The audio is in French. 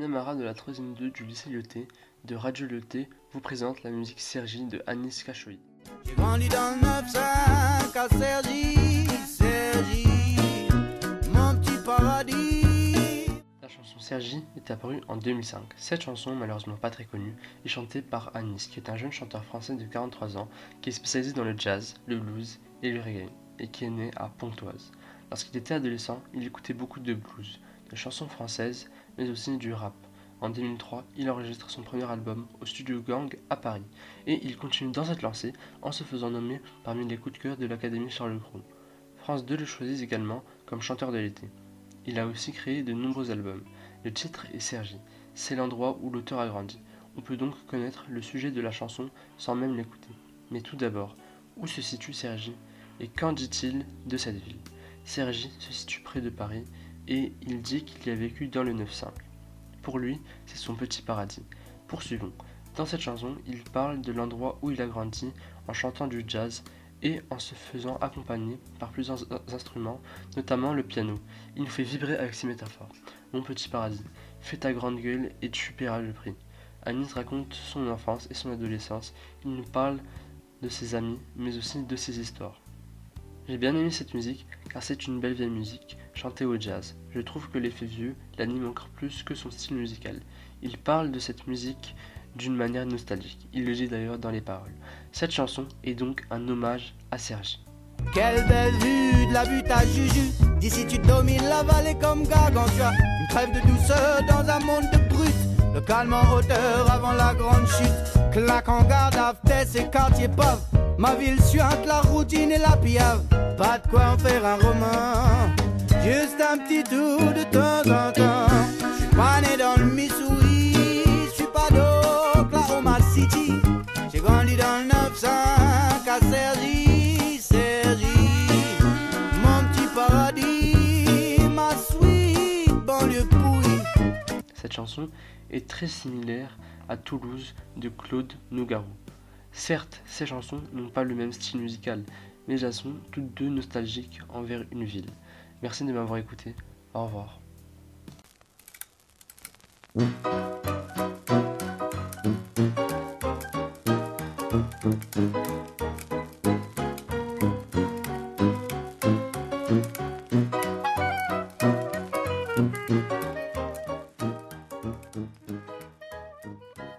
camarades de la 3ème 2 du lycée Lyoté de Radio Lyoté vous présente la musique Sergi de Anis Kachoui. J'ai grandi dans le 9-5 à Sergi, Sergi, mon petit paradis. La chanson Sergi est apparue en 2005. Cette chanson, malheureusement pas très connue, est chantée par Anis, qui est un jeune chanteur français de 43 ans qui est spécialisé dans le jazz, le blues et le reggae, et qui est né à Pontoise. Lorsqu'il était adolescent, il écoutait beaucoup de blues, de chansons françaises, mais aussi du rap. En 2003, il enregistre son premier album au studio Gang à Paris, et il continue dans cette lancée en se faisant nommer parmi les coups de cœur de l'Académie Charles Cros. France 2 le choisit également comme chanteur de l'été. Il a aussi créé de nombreux albums. Le titre est Sergi. C'est l'endroit où l'auteur a grandi. On peut donc connaître le sujet de la chanson sans même l'écouter. Mais tout d'abord, où se situe Sergi et qu'en dit-il de cette ville? Sergi se situe près de Paris et il dit qu'il y a vécu dans le 9-5. Pour lui, c'est son petit paradis. Poursuivons. Dans cette chanson, il parle de l'endroit où il a grandi en chantant du jazz et en se faisant accompagner par plusieurs instruments, notamment le piano. Il nous fait vibrer avec ses métaphores. Mon petit paradis, fais ta grande gueule et tu paieras le prix. Anis raconte son enfance et son adolescence. Il nous parle de ses amis, mais aussi de ses histoires. J'ai bien aimé cette musique car c'est une belle vieille musique chantée au jazz. Je trouve que l'effet vieux l'anime encore plus que son style musical. Il parle de cette musique d'une manière nostalgique. Il le dit d'ailleurs dans les paroles. Cette chanson est donc un hommage à Sergi. Quelle belle vue de la butte à Juju. D'ici tu domines la vallée comme Gargantua. Une trêve de douceur dans un monde de brut. Le calme en hauteur avant la grande chute. Claque en garde after ces quartiers pauvres. Ma ville suinte, la routine et la piave. Pas de quoi en faire un roman. Juste un petit tour de temps en temps. Je suis pas né dans le Missouri. Je suis pas d'Oklahoma City. J'ai grandi dans chanson est très similaire à Toulouse de Claude Nougaro. Certes, ces chansons n'ont pas le même style musical, mais elles sont toutes deux nostalgiques envers une ville. Merci de m'avoir écouté. Au revoir.